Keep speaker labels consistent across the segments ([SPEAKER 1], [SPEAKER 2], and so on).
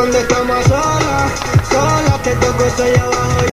[SPEAKER 1] cuando estamos solas, solas te toco estoy abajo.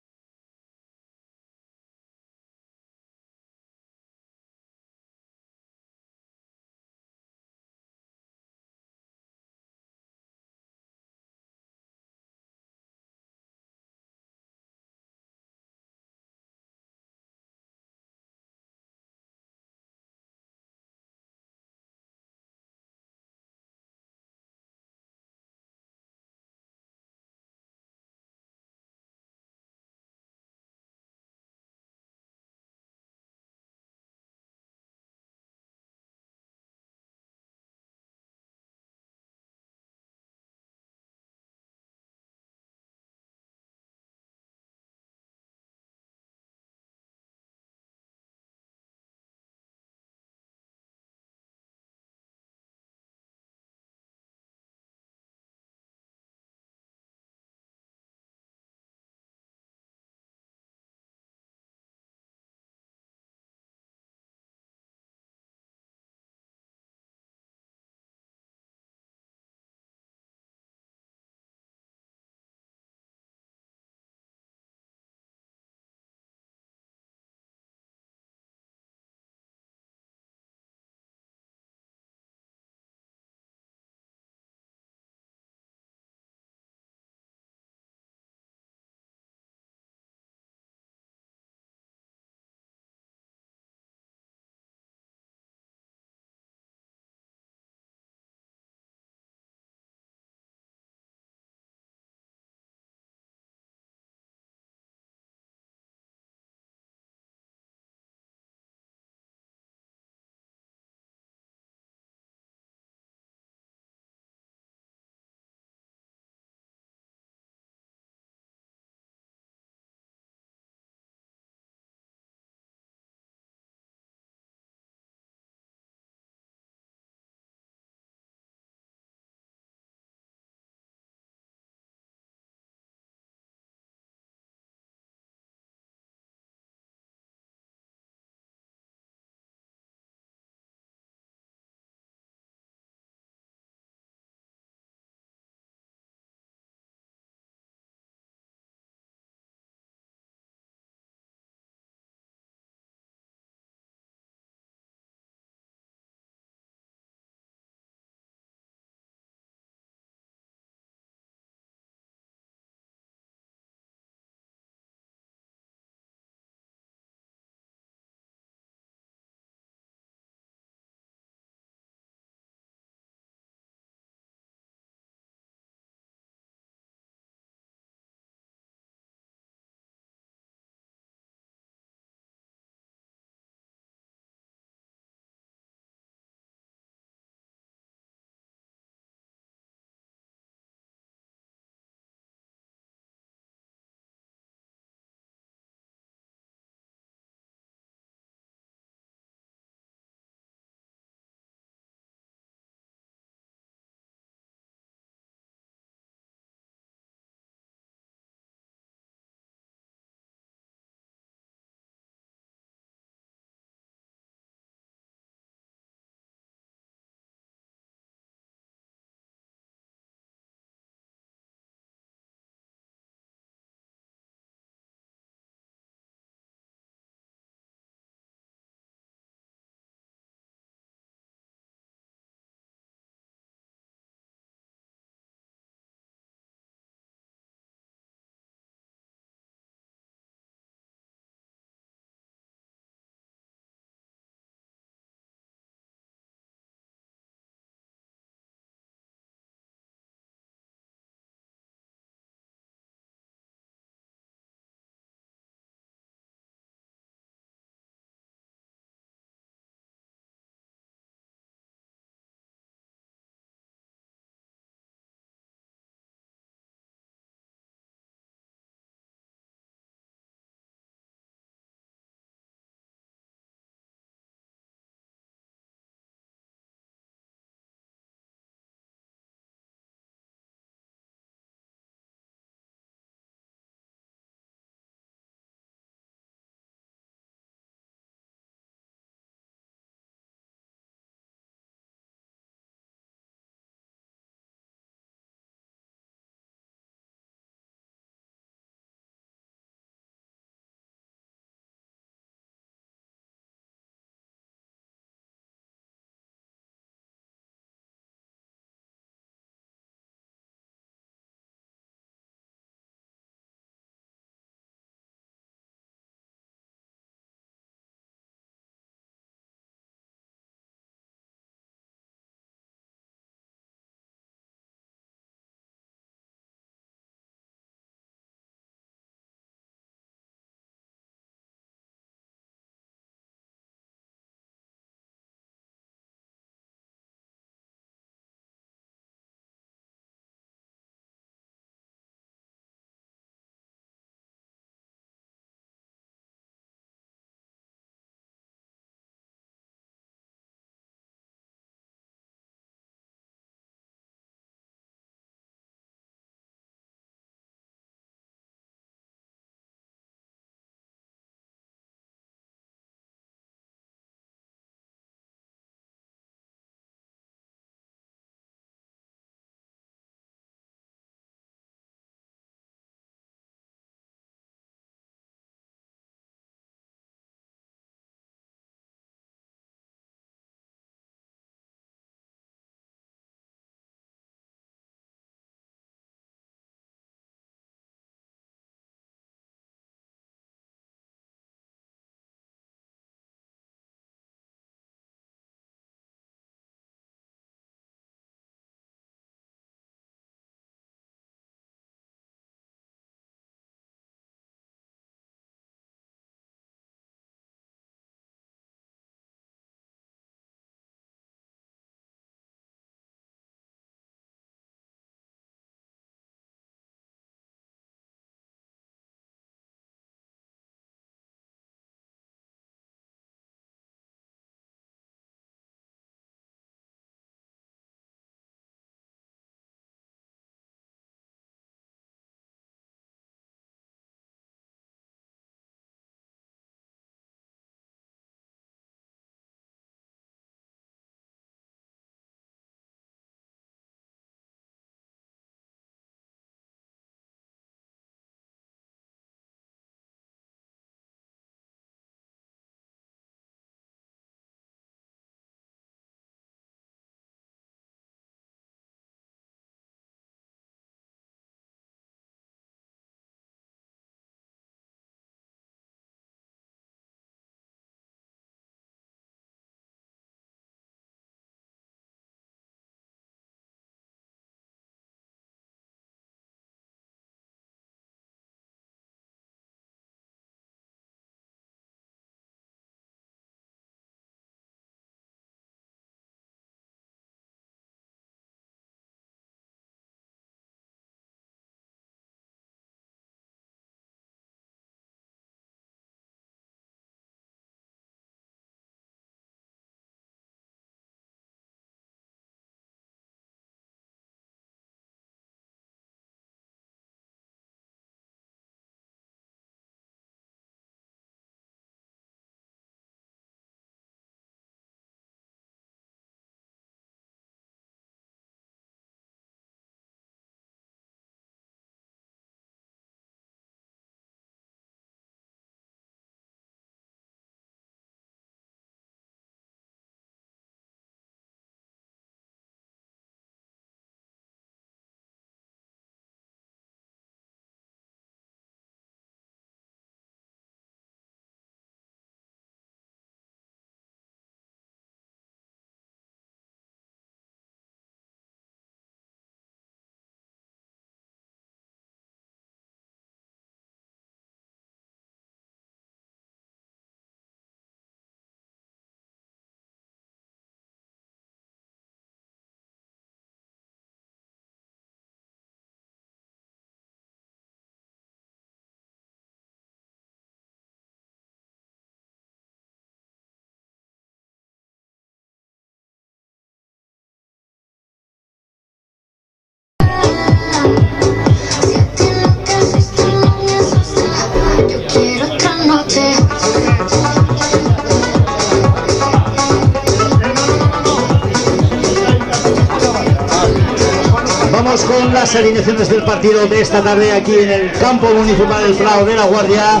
[SPEAKER 2] Las alineaciones del partido de esta tarde aquí en el campo municipal del Prado de la Guardia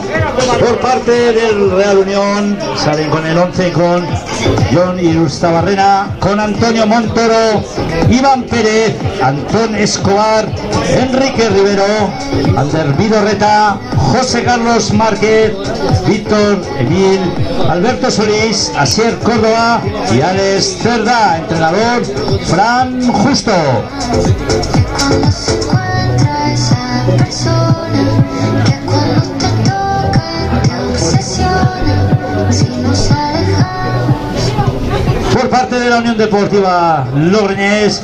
[SPEAKER 2] por parte del Real Unión. Salen con el 11 con John Irustabarrena, con Antonio Montoro, Iván Pérez, Antón Escobar, Enrique Rivero, Ander Vidorreta, José Carlos Márquez, Víctor Emil, Alberto Solís, Asier Córdoba y Alex Cerda, entrenador Fran Justo.
[SPEAKER 3] Cuando se encuentra
[SPEAKER 2] parte de la Unión Deportiva Logroñés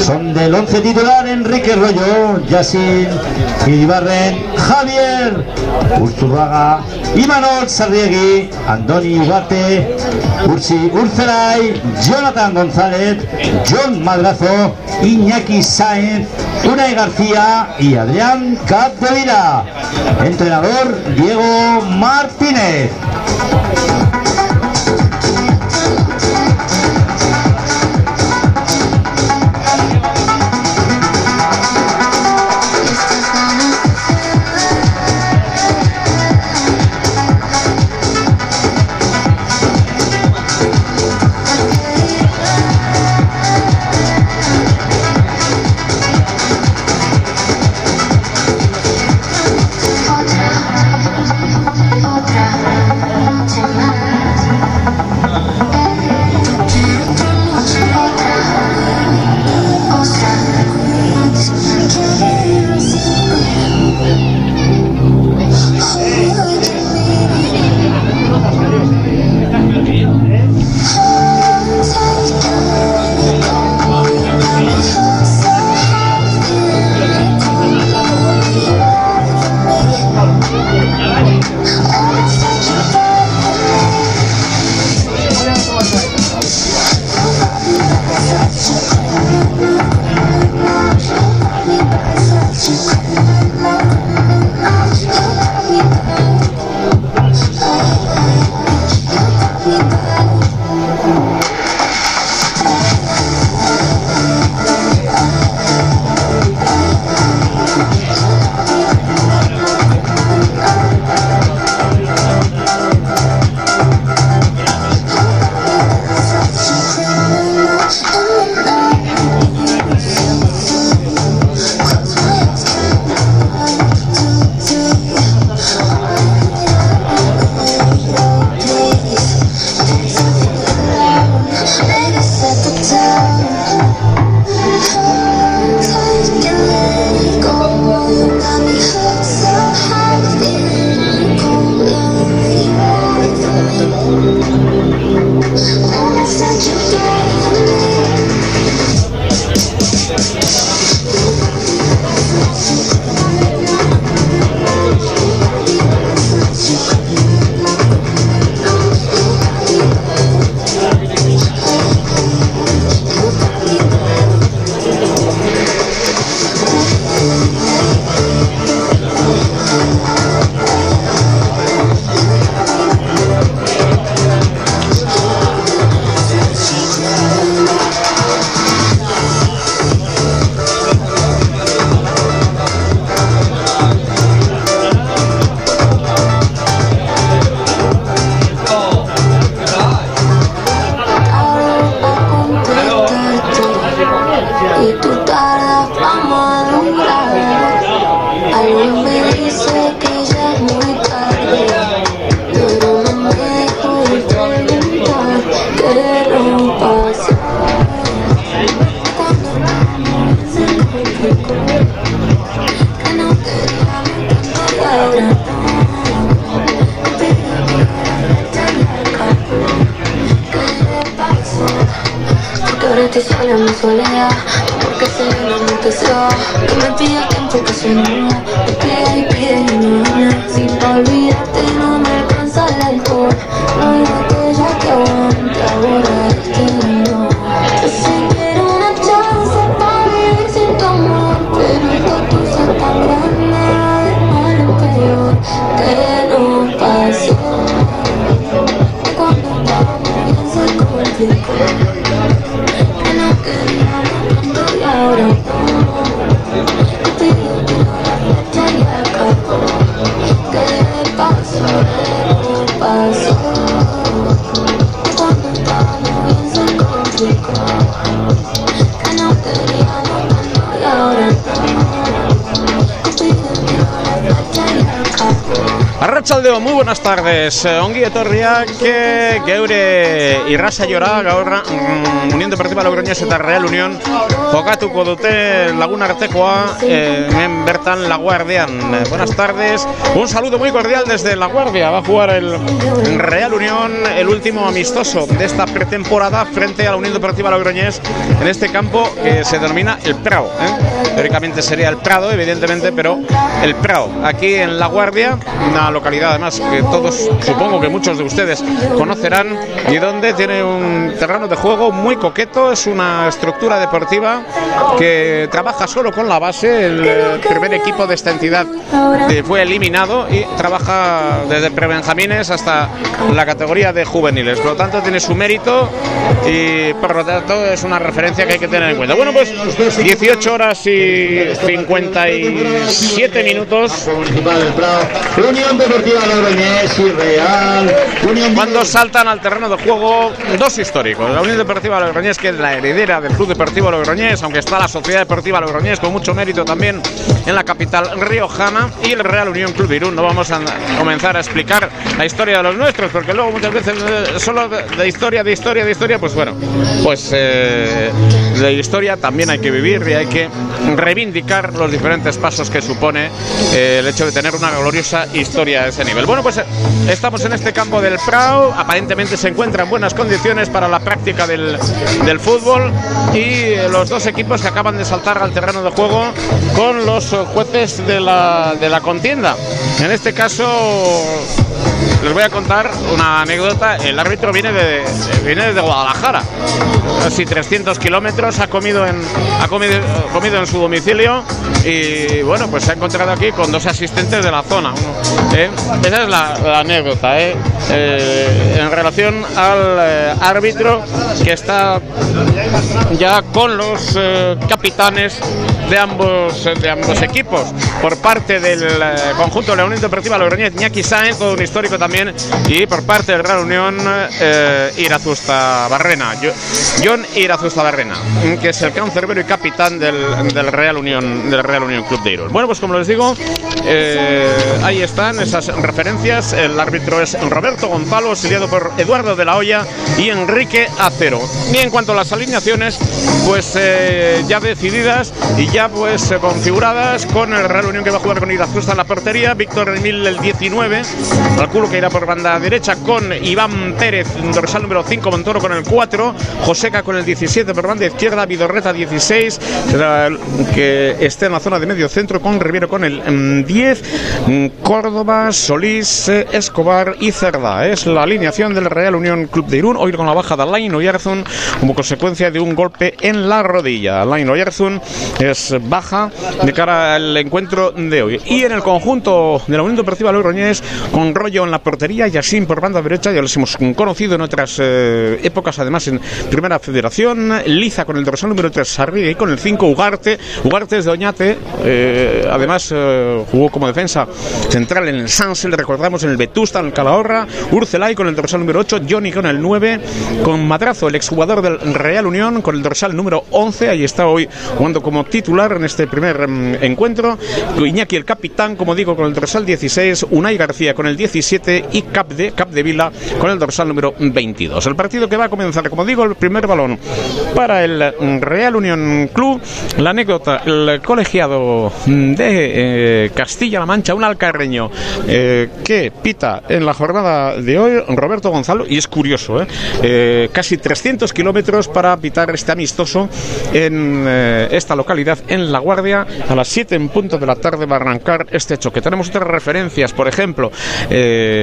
[SPEAKER 2] son del 11 titular Enrique Rollo, Yacine Iribarren, Javier Urturraga, Imanol Sarriegui, Andoni Ugarte, Ursi Urcelay, Jonathan González, John Madrazo, Iñaki Sáenz, Unai García y Adrián Capdevila. Entrenador Diego Martínez.
[SPEAKER 3] Estoy sola en mi soledad Porque se me enloqueció Que me pida tiempo que se no Me pide y no gana Si no olvidarte no me alcanza el alcohol. No hay botella que aguante a borrar este sé que era una chance para vivir sin tu amor Pero esta cosa tan grande de mal en peor Que no pasó. Cuando estábamos bien se complicó Que acabó.
[SPEAKER 4] Arratxaldeo, muy buenas tardes. Eh, Ongi etorriak eh, geure irrasa jora gaur mm, Unión Deportiva Logroñez eta Real Unión jokatuko dute lagun artekoa eh, hemen bertan La Guardian. Eh, buenas tardes. Un saludo muy cordial desde La Guardia. Va a jugar el Real Unión, el último amistoso de esta pretemporada frente a la Unión Deportiva Logroñés en este campo que se denomina El Prado. ¿eh? Teóricamente sería El Prado, evidentemente, pero El Prado. Aquí en La Guardia, una localidad además que todos, supongo que muchos de ustedes conocerán, y donde tiene un terreno de juego muy coqueto, es una estructura deportiva que trabaja solo con la base, el primer equipo de esta entidad fue eliminado y trabaja desde prebenjamines hasta la categoría de juveniles, por lo tanto tiene su mérito y por lo tanto es una referencia que hay que tener en cuenta. Bueno, pues 18 horas y 57 minutos
[SPEAKER 2] y Real Unión
[SPEAKER 4] Cuando saltan al terreno de juego dos históricos. La Unión Deportiva Logroñés, que es la heredera del Club Deportivo Logroñés, aunque está la Sociedad Deportiva Logroñés con mucho mérito también en la capital riojana, y el Real Unión Club Irún. No vamos a comenzar a explicar la historia de los nuestros, porque luego muchas veces eh, solo de, de historia, de historia, de historia, pues bueno, pues eh, de historia también hay que vivir y hay que reivindicar los diferentes pasos que supone eh, el hecho de tener una gloriosa historia a ese nivel. Bueno, pues eh, estamos en este campo del Prado, aparentemente se encuentra en buenas condiciones para la práctica del, fútbol y eh, los dos equipos que acaban de saltar al terreno de juego con los jueces de la, de la contienda. En este caso les voy a contar una anécdota. El árbitro viene de viene desde Guadalajara, casi 300 kilómetros. Ha comido en ha comido, comido en su domicilio y bueno, pues se ha encontrado aquí con dos asistentes de la zona. ¿eh? Esa es la, la anécdota ¿eh? Eh, en relación al eh, árbitro que está ya con los eh, capitanes de ambos de ambos equipos por parte del eh, conjunto Unión Deportiva Logroñés Ñaki Sáenz, todo un histórico también y por parte del Real Unión eh, Irazusta Barrena. John Irazusta Barrena que es el cancerbero y capitán del, del Real Unión del Real Unión Club de Irún. Bueno pues como les digo eh, ahí están esas referencias. El árbitro es Roberto Gonzalo auxiliado por Eduardo de la Hoya y Enrique Acero. Y en cuanto a las alineaciones pues eh, ya decididas y ya pues configuradas con el Real Unión que va a jugar con Irazusta en la portería, Víctor Emil el 19, calculo que por banda derecha con Iván Pérez, dorsal número 5, Montoro con el 4, Joseca con el 17 por banda izquierda, Vidorreta 16, será el que esté en la zona de medio centro con Riviero con el mm, 10, mm, Córdoba, Solís, eh, Escobar y Cerda. Es la alineación del Real Unión Club de Irún, hoy con la baja de Alain Oyarzún como consecuencia de un golpe en la rodilla. Alain Oyarzún es baja de cara al encuentro de hoy. Y en el conjunto de la Unión Deportiva Logroñés, con Rollo en la portería, Yassin por banda derecha, ya los hemos conocido en otras eh, épocas, además en Primera Federación, Liza con el dorsal número 3, Sarriga y con el 5, Ugarte. Ugarte es de Oñate, eh, además eh, jugó como defensa central en el Sansel, recordamos en el Vetusta, en el Calahorra, Urcelay con el dorsal número 8, Johnny con el 9, con Madrazo, el exjugador del Real Unión, con el dorsal número 11, ahí está hoy jugando como titular en este primer mm, encuentro, Iñaki el capitán, como digo, con el dorsal 16, Unai García con el 17 y Capde, Capdevila con el dorsal número 22. El partido que va a comenzar, como digo, el primer balón para el mm, Real Unión Club, la anécdota, el colegiado mm, de eh, Castilla-La Mancha, un alcarreño eh, que pita en la jornada de hoy, Roberto Gonzalo, y es curioso, ¿eh? Eh, casi 300 kilómetros para pitar este amistoso en esta localidad, en La Guardia, a las 7 en punto de la tarde va a arrancar este choque. Tenemos otras referencias, por ejemplo,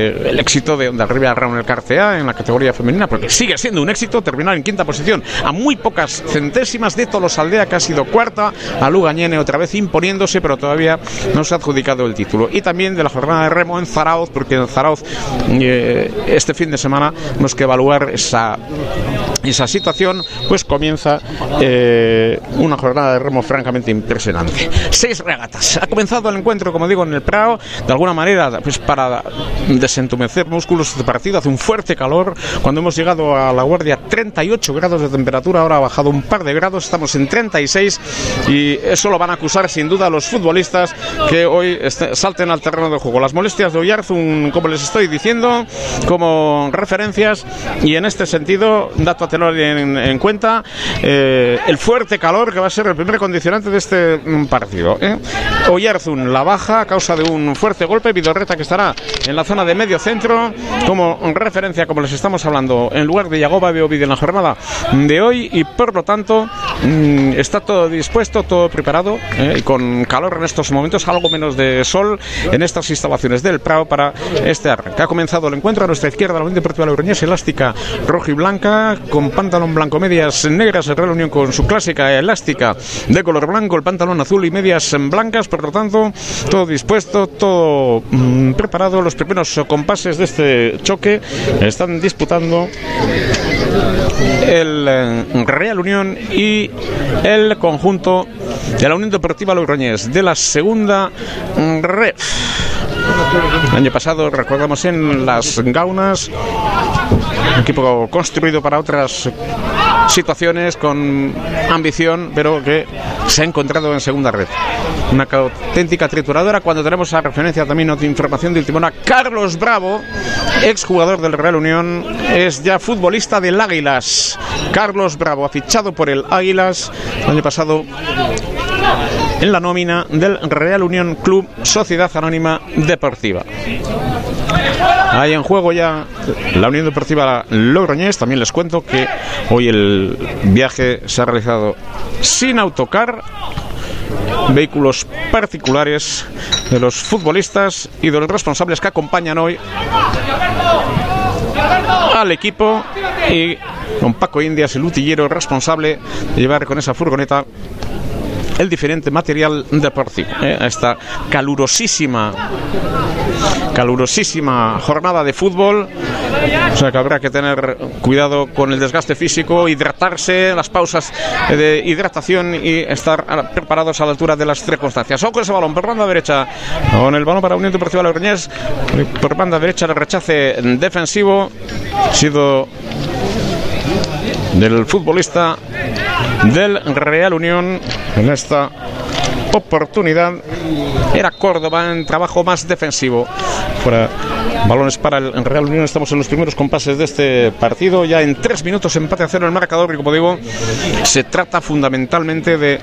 [SPEAKER 4] el éxito de Onda Rivera Raúl en el Carcea en la categoría femenina, porque sigue siendo un éxito terminar en quinta posición, a muy pocas centésimas de Tolosaldea, que ha sido cuarta, a Lugañene otra vez imponiéndose, pero todavía no se ha adjudicado el título. Y también de la jornada de remo en Zarauz, porque en Zarauz eh, este fin de semana tenemos que evaluar esa esa situación, pues comienza eh, una jornada de remo francamente impresionante. Seis regatas. Ha comenzado el encuentro, como digo, en el Prado, de alguna manera, pues para desentumecer músculos de partido. Hace un fuerte calor. Cuando hemos llegado a la guardia, 38 grados de temperatura. Ahora ha bajado un par de grados. Estamos en 36 y eso lo van a acusar sin duda los futbolistas que hoy este- salten al terreno de juego. Las molestias de Oyarzun, como les estoy diciendo, como referencias y en este sentido, dato a tener en, en cuenta, eh, el fuerte calor que va a ser el primer condicionante de este mm, partido. ¿eh? Oyarzun la baja a causa de un fuerte golpe. Vidorreta que estará en la zona de medio centro como referencia, como les estamos hablando, en lugar de Yagoba de Ovid en la jornada de hoy y por lo tanto mm, está todo dispuesto, todo preparado ¿eh? y con calor en estos momentos, algo menos de sol en estas instalaciones del Prado para este arranque. Ha comenzado el encuentro a nuestra izquierda, la Unión Deportiva Logroñés, elástica roja y blanca, con pantalón blanco, medias negras, el Real Unión con su clásica elástica de color blanco, el pantalón azul y medias blancas, por lo tanto, todo dispuesto, todo mm, preparado. Los primeros compases de este choque están disputando el eh, Real Unión y el conjunto de la Unión Deportiva Logroñés de la segunda red. Año pasado, recordamos en las Gaunas, un equipo construido para otras situaciones con ambición, pero que se ha encontrado en segunda red. Una auténtica trituradora cuando tenemos a referencia también otra información de última hora. Carlos Bravo, exjugador del Real Unión, es ya futbolista del Águilas. Carlos Bravo ha fichado por el Águilas el año pasado en la nómina del Real Unión Club Sociedad Anónima Deportiva. Hay en juego ya la Unión Deportiva Logroñés. También les cuento que hoy el viaje se ha realizado sin autocar. Vehículos particulares de los futbolistas y de los responsables que acompañan hoy al equipo y con Paco Indias, el utillero responsable de llevar con esa furgoneta el diferente material deportivo. ¿eh? Esta calurosísima, calurosísima jornada de fútbol. O sea que habrá que tener cuidado con el desgaste físico, hidratarse, las pausas de hidratación y estar preparados a la altura de las circunstancias. Ojo ese balón por banda derecha. Con el balón para Unión Deportiva Logroñés. Por banda derecha el rechace defensivo. Ha sido del futbolista del Real Unión en esta oportunidad. Era Córdoba en trabajo más defensivo. Fuera balones para el Real Unión. Estamos en los primeros compases de este partido. Ya en tres minutos empate a cero el marcador. Y como digo se trata fundamentalmente de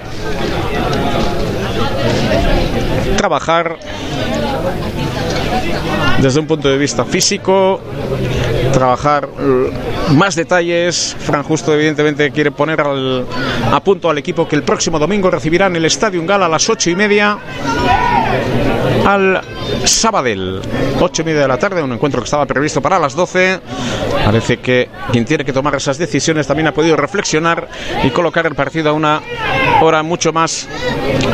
[SPEAKER 4] trabajar desde un punto de vista físico, trabajar eh, más detalles. Fran Justo, evidentemente, quiere poner al- a punto al equipo que el próximo domingo recibirá en el Estadio Gala a las ocho y media al Sabadell. Ocho y media de la tarde, un encuentro que estaba previsto para las 12. Parece que quien tiene que tomar esas decisiones también ha podido reflexionar y colocar el partido a una hora mucho más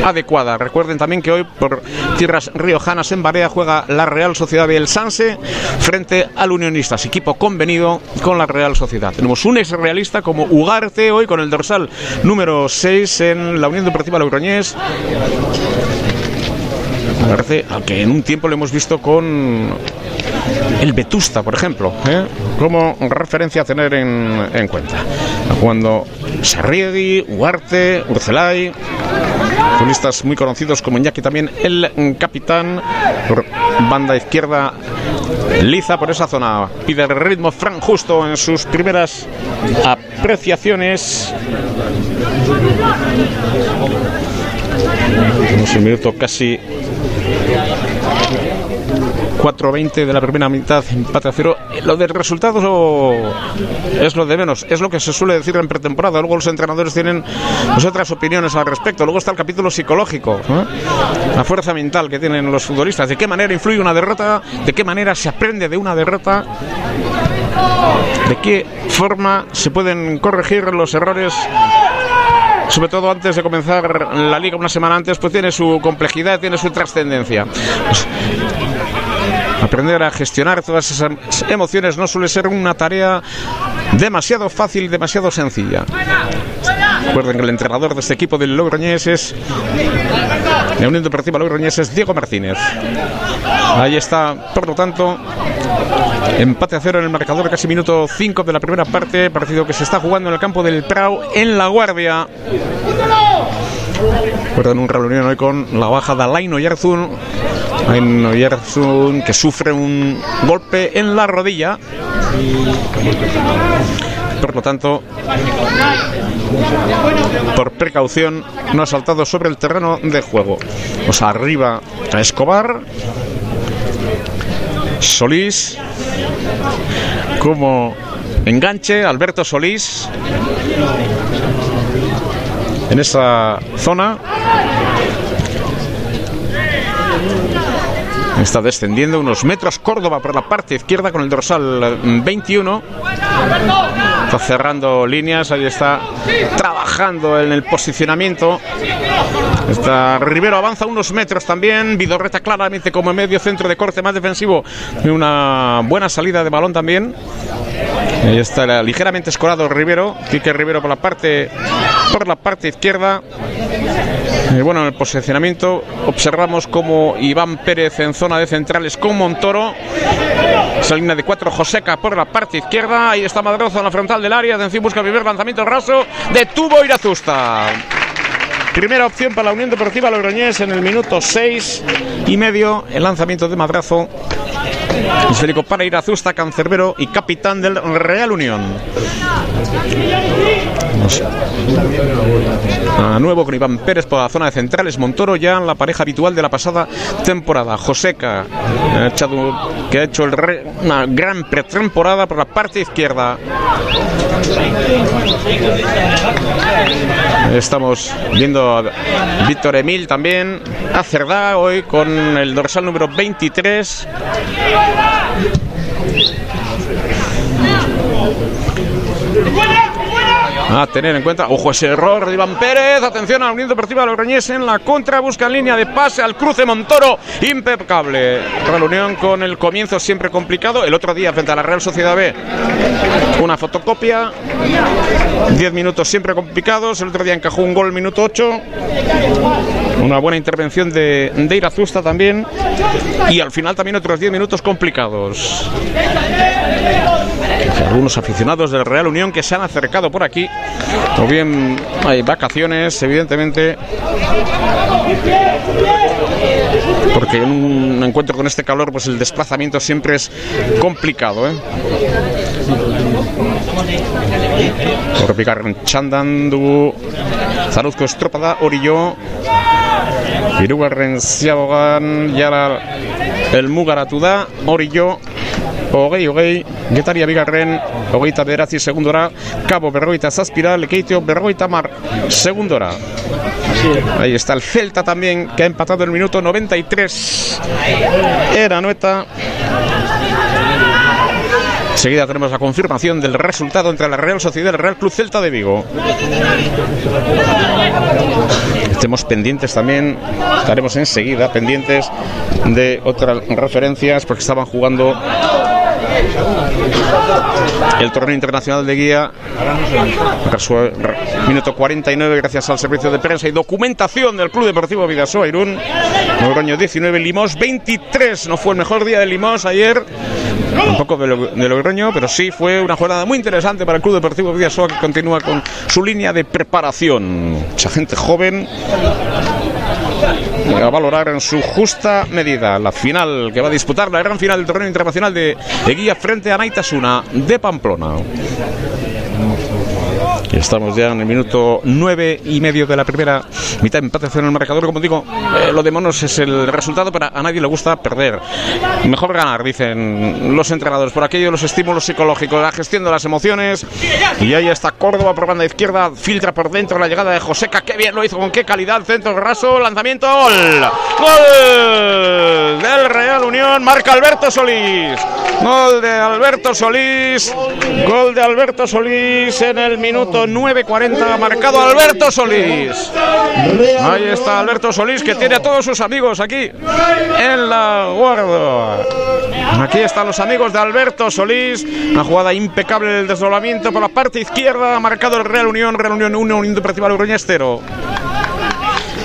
[SPEAKER 4] adecuada. Recuerden también que hoy por tierras riojanas en Barea juega la Real Sociedad del Sanse frente al Unionistas, equipo convenido con la Real Sociedad. Tenemos un ex realista como Ugarte hoy con el dorsal número 6 en la Unión Deportiva Logroñés. Ugarte, al que en un tiempo lo hemos visto con el Vetusta, por ejemplo, ¿eh? como referencia a tener en, en cuenta. Cuando Sarriegui, Ugarte, Urcelay, futbolistas muy conocidos como Iñaki también el capitán por banda izquierda Liza por esa zona pide el ritmo Fran Justo en sus primeras apreciaciones tenemos el minuto casi 4.20 de la primera mitad, empate a cero. Lo del resultado es lo de menos, es lo que se suele decir en pretemporada. Luego los entrenadores tienen pues, otras opiniones al respecto. Luego está el capítulo psicológico, la fuerza mental que tienen los futbolistas. ¿De qué manera influye una derrota? ¿De qué manera se aprende de una derrota? ¿De qué forma se pueden corregir los errores? sobre todo antes de comenzar la liga una semana antes, pues tiene su complejidad, tiene su trascendencia. Aprender a gestionar todas esas emociones no suele ser una tarea demasiado fácil, demasiado sencilla. Recuerden que el entrenador de este equipo del Logroñés es la Unión Deportiva Logroñés es Diego Martínez. Ahí está, por lo tanto, empate a cero en el marcador, casi minuto 5 de la primera parte, partido que se está jugando en el campo del Prau en La Guardia. Recuerden un reunión hoy con la baja de Alain Oyarzún. Alain Oyarzún que sufre un golpe en la rodilla. Por lo tanto, por precaución, no ha saltado sobre el terreno de juego. O sea, arriba a Escobar. Solís. Como enganche, Alberto Solís. En esa zona. Está descendiendo unos metros Córdoba por la parte izquierda con el dorsal 21. Está cerrando líneas, ahí está trabajando en el posicionamiento. Está Rivero avanza unos metros también. Vidorreta claramente como medio centro de corte más defensivo. Una buena salida de balón también. Ahí está ligeramente escorado Rivero. Quique Rivero por la parte por la parte izquierda. Y bueno, en el posicionamiento observamos como Iván Pérez en zona de centrales con Montoro. Esa línea de cuatro, Joseca por la parte izquierda. Ahí está Madrazo en la frontal del área. Atención, busca el primer lanzamiento raso. Detuvo Irazusta. Primera opción para la Unión Deportiva Logroñés en el minuto 6 y medio. El lanzamiento de Madrazo. Esférico para Irazusta, cancerbero y capitán del Real Unión. A nuevo con Iván Pérez por la zona de centrales. Montoro ya la pareja habitual de la pasada temporada. Joseca, que ha hecho una gran pretemporada por la parte izquierda. Estamos viendo Víctor Emil también. A hoy con el dorsal número 23. A tener en cuenta, ojo ese error de Iván Pérez, atención a la Unión Deportiva Logroñés en la contra, busca en línea de pase al cruce Montoro, impecable. Real Unión con el comienzo siempre complicado, el otro día frente a la Real Sociedad B, una fotocopia, 10 minutos siempre complicados, el otro día encajó un gol minuto 8, una buena intervención de, de Irazusta también, y al final también otros 10 minutos complicados algunos aficionados del Real Unión que se han acercado por aquí. O bien hay vacaciones, evidentemente. Porque en un encuentro con este calor, pues el desplazamiento siempre es complicado. ¿eh? Horrepigarren txandan dugu estropada hori jo Hirugarren ziagogan jara elmugaratu da hori jo hogei hogei Getaria bigarren hogeita bederatzi segundora Cabo berrogeita zazpira Lekeitio berrogeita mar segundora. Ahí está el Celta también que ha empatado el minuto 93 Era Noeta Enseguida tenemos la confirmación del resultado entre la Real Sociedad y el Real Club Celta de Vigo. Estemos pendientes también, estaremos enseguida pendientes de otras referencias porque estaban jugando el torneo internacional de guía. Minuto 49, gracias al servicio de prensa y documentación del Club Deportivo Vidasoa Irún. Logroño 19, Limos 23. No fue el mejor día de Limos ayer, de, Lo- de Logroño, pero sí fue una jornada muy interesante para el Club Deportivo Vidasoa que continúa con su línea de preparación. Mucha gente joven a valorar en su justa medida la final que va a disputar la gran final del torneo internacional de, de guía frente a Naitasuna de Pamplona. Estamos ya en el minuto nueve y medio de la primera mitad empate en el marcador. Como digo, eh, lo de Monos es el resultado, pero a nadie le gusta perder. Mejor ganar, dicen los entrenadores, por aquello los estímulos psicológicos, la gestión de las emociones. Y ahí está Córdoba por banda izquierda, filtra por dentro la llegada de Joseca. Qué bien lo hizo, con qué calidad, centro raso, lanzamiento, gol. Gol del Real Unión, marca Alberto Solís. Gol de Alberto Solís, gol de Alberto Solís en el minuto minuto 9.40 ha marcado Alberto Solís. Ahí está Alberto Solís que tiene a todos sus amigos aquí en la guardia. Aquí están los amigos de Alberto Solís. Una jugada impecable del desdoblamiento por la parte izquierda. Marcado el Real Unión. Real Unión 1, Unión Deportiva Logroñés 0.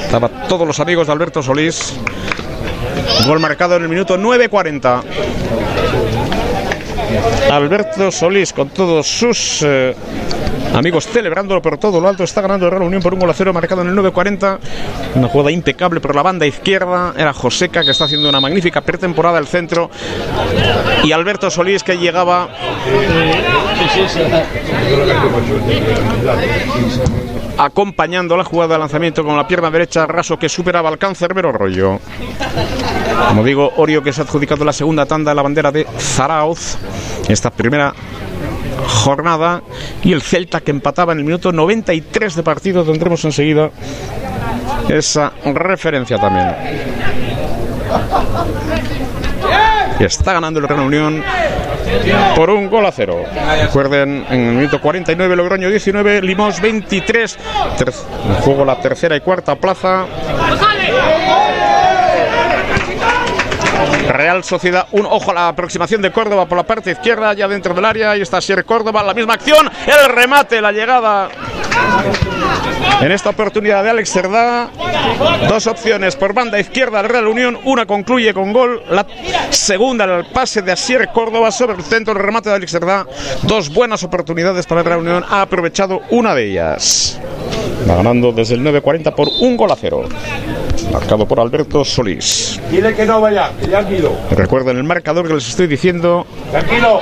[SPEAKER 4] Estaban todos los amigos de Alberto Solís. Gol marcado en el minuto 9.40. Alberto Solís con todos sus eh, amigos celebrándolo por todo lo alto. Está ganando el Real Unión por un gol a cero marcado en el 9.40. Una jugada impecable por la banda izquierda. Era Joseca que está haciendo una magnífica pretemporada al centro. Y Alberto Solís que llegaba acompañando la jugada de lanzamiento con la pierna derecha Raso que superaba al Cancerbero Rollo. Como digo, Orio que se ha adjudicado la segunda tanda de la bandera de Zarauz. Esta primera jornada y el Celta que empataba en el minuto 93 de partido tendremos enseguida esa referencia también y está ganando el Real Unión por un gol a cero. Recuerden, en el minuto 49 Logroño 19, Limos 23, Ter- en juego la tercera y cuarta plaza. Real Sociedad, un ojo a la aproximación de Córdoba por la parte izquierda, ya dentro del área, ahí está Sier Córdoba, la misma acción, el remate, la llegada en esta oportunidad de Alex Cerdá. Dos opciones por banda izquierda del Real Unión, una concluye con gol, la segunda el pase de Asier Córdoba sobre el centro, el remate de Alex Cerdá. Dos buenas oportunidades para el Real Unión, ha aprovechado una de ellas. Va ganando desde el 9.40 por un gol a cero. Marcado por Alberto Solís.
[SPEAKER 5] Dile que no vaya, que ya han ido.
[SPEAKER 4] Recuerden el marcador que les estoy diciendo.
[SPEAKER 5] Tranquilo.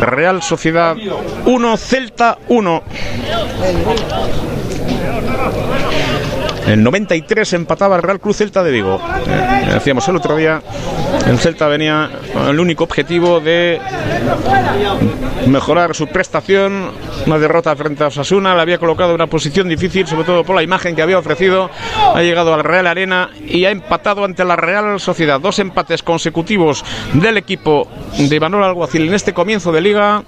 [SPEAKER 4] Real Sociedad 1, Celta 1. 来了，来了，来了。El 93 empataba el Real Cruz Celta de Vigo. Eh, decíamos el otro día, el Celta venía con el único objetivo de mejorar su prestación. Una derrota frente a Osasuna, le había colocado en una posición difícil, sobre todo por la imagen que había ofrecido. Ha llegado al Real Arena y ha empatado ante la Real Sociedad. Dos empates consecutivos del equipo de Manuel Alguacil en este comienzo de liga.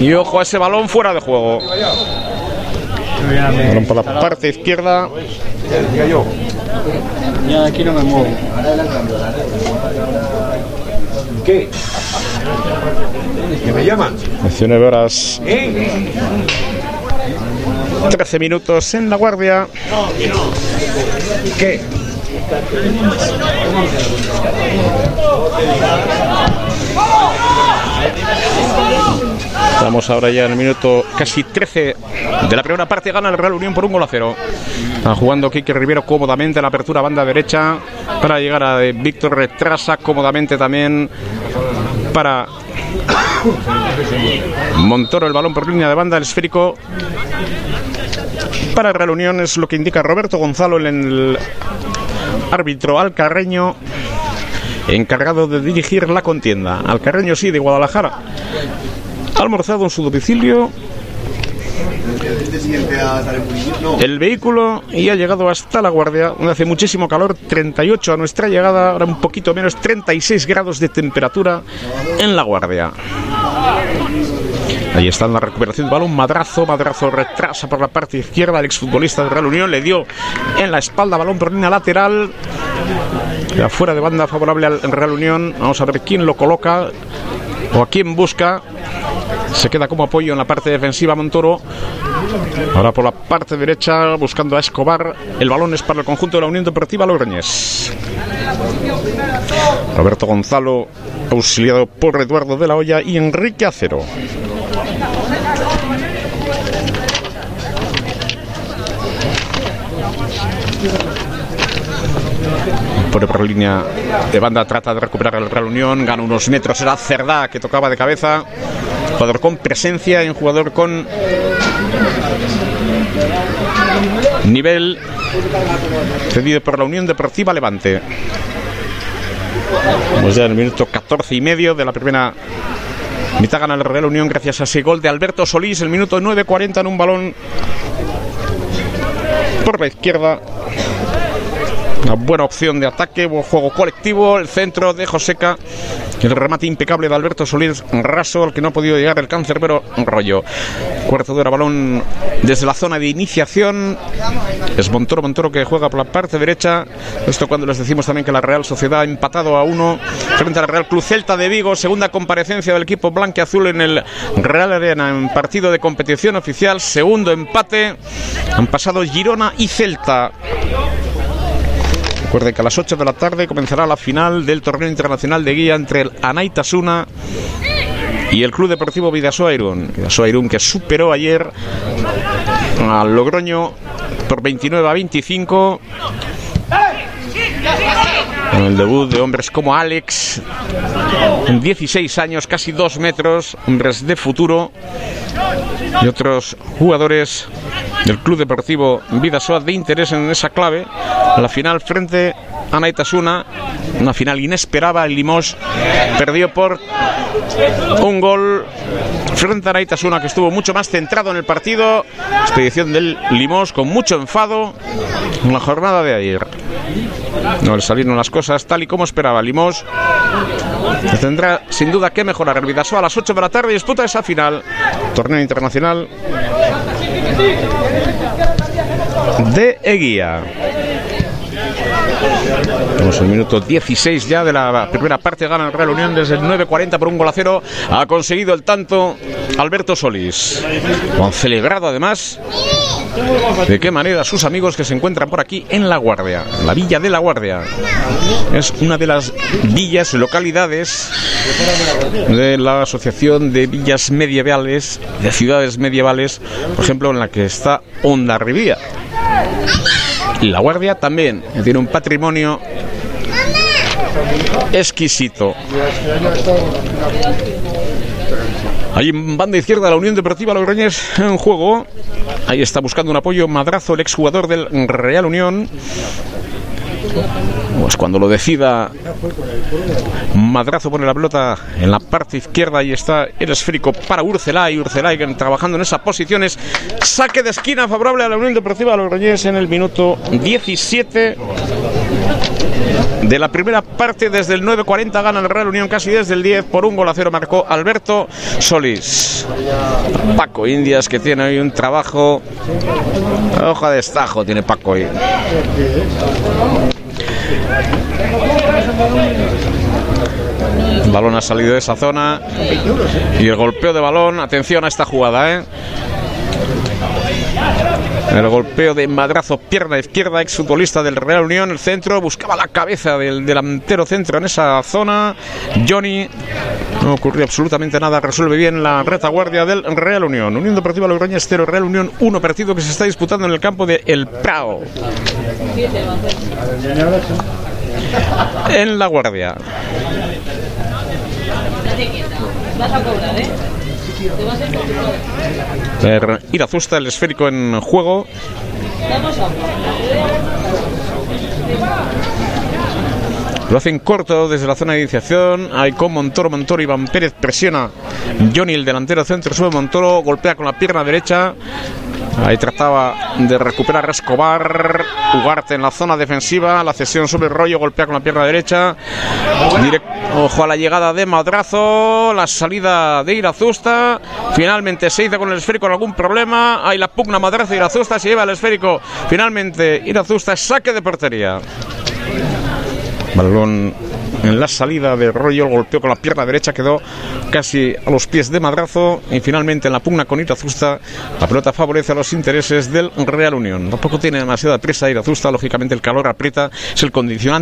[SPEAKER 4] Y ojo a ese balón fuera de juego. Balón por la parte izquierda.
[SPEAKER 5] Ya aquí no me muevo. ¿Qué? ¿Que me llaman?
[SPEAKER 4] 19 horas,
[SPEAKER 5] ¿Eh?
[SPEAKER 4] 13 minutos en la guardia.
[SPEAKER 5] ¿Qué?
[SPEAKER 4] Estamos ahora ya en el minuto casi 13 de la primera parte. Gana el Real Unión por un gol a cero. Está jugando Quique Rivero cómodamente en la apertura banda derecha para llegar a Víctor Retrasa cómodamente también para Montoro el balón por línea de banda, el esférico para el Real Unión es lo que indica Roberto Gonzalo en el árbitro Alcarreño encargado de dirigir la contienda. Alcarreño sí, de Guadalajara. Almorzado en su domicilio. El vehículo y ha llegado hasta la guardia, donde hace muchísimo calor, 38 a nuestra llegada, ahora un poquito menos, 36 grados de temperatura en la guardia. Ahí está en la recuperación balón, madrazo, madrazo retrasa por la parte izquierda, el exfutbolista de Real Unión le dio en la espalda, balón por línea lateral, fuera de banda favorable al Real Unión, vamos a ver quién lo coloca o a quién busca. Se queda como apoyo en la parte defensiva Montoro. Ahora por la parte derecha buscando a Escobar. El balón es para el conjunto de la Unión Deportiva Logroñés. Roberto Gonzalo, auxiliado por Eduardo de la Hoya y Enrique Acero. Pone por línea de banda, trata de recuperar el Real Unión, gana unos metros, era Cerdá que tocaba de cabeza. Jugador con presencia y un jugador con nivel cedido por la Unión Deportiva Levante. Vamos ya en el minuto 14 y medio de la primera mitad gana el Real Unión gracias a ese gol de Alberto Solís, el minuto 9.40 en un balón por la izquierda Una buena opción de ataque, buen juego colectivo, el centro de Joseca, el remate impecable de Alberto Solís Raso, al que no ha podido llegar el cáncer, pero rollo. Cuarto de hora, balón desde la zona de iniciación. Es Montoro, Montoro que juega por la parte derecha. Esto cuando les decimos también que la Real Sociedad ha empatado a uno frente al Real Club Celta de Vigo, segunda comparecencia del equipo blanque-azul en el Real Arena en partido de competición oficial, segundo empate. Han pasado Girona y Celta. Recuerde que a las 8 de la tarde comenzará la final del torneo internacional de guía entre el Anaitasuna y el Club Deportivo Vidasoa Irún. Vidasoa Irún que superó ayer al Logroño por 29 a 25. Con el debut de hombres como Alex, en 16 años, casi 2 metros, hombres de futuro, y otros jugadores del Club Deportivo Vidasoa de interés en esa clave. La final frente a Naitasuna, una final inesperada. El Limos perdió por un gol frente a Naitasuna, que estuvo mucho más centrado en el partido. Expedición del Limos con mucho enfado en la jornada de ayer. No le salieron las cosas tal y como esperaba. Limos tendrá sin duda que mejorar. El Vidasoa a las 8 de la tarde disputa esa final. Torneo internacional de Eguía. Tenemos el minuto 16 ya de la primera parte. Gana el Real Unión desde el 9.40 por un gol a cero. Ha conseguido el tanto Alberto Solís. Con celebrado además. De qué manera sus amigos que se encuentran por aquí en La Guardia, la villa de La Guardia. Es una de las villas, localidades de la Asociación de Villas Medievales, de Ciudades Medievales, por ejemplo, en la que está Onda Rivía. La Guardia también tiene un patrimonio exquisito. Ahí en banda izquierda la Unión Deportiva Logroñés en juego. Ahí está buscando un apoyo Madrazo, el exjugador del Real Unión. Pues cuando lo decida, Madrazo pone la pelota en la parte izquierda y está el esférico para Urcelay. Urcelay trabajando en esas posiciones. Saque de esquina favorable a la Unión Deportiva Logroñés en el minuto 17 de la primera parte desde el 9.40 gana el Real Unión casi desde el 10 por un gol a cero marcó Alberto Solís Paco Indias que tiene hoy un trabajo hoja de estajo tiene Paco hoy balón ha salido de esa zona y el golpeo de balón atención a esta jugada ¿eh? El golpeo de madrazo, pierna izquierda, exfutbolista del Real Unión, el centro, buscaba la cabeza del delantero centro en esa zona. Johnny, no ocurrió absolutamente nada, resuelve bien la retaguardia del Real Unión. Unión Deportiva Logroñés 0, Real Unión 1, partido que se está disputando en el campo de El Prado. En la guardia.
[SPEAKER 6] Vas a cobrar, ¿eh?
[SPEAKER 4] Per Irazusta, el esférico en juego. Lo hacen corto desde la zona de iniciación. Ahí con Montoro, Montoro, Iván Pérez presiona. Johnny, el delantero centro, sube Montoro, golpea con la pierna derecha. Ahí trataba de recuperar Escobar. Ugarte en la zona defensiva. La cesión sobre el rollo, golpea con la pierna derecha. Ojo a la llegada de Madrazo. La salida de Irazusta. Finalmente se hizo con el esférico con algún problema. Ahí la pugna Madrazo. Irazusta se lleva el esférico. Finalmente Irazusta saque de portería. Balón en la salida de Rollo, el golpeo con la pierna derecha quedó casi a los pies de Madrazo y finalmente en la pugna con Irazusta la pelota favorece a los intereses del Real Unión. Tampoco tiene demasiada prisa Irazusta, lógicamente el calor aprieta, es el condicionante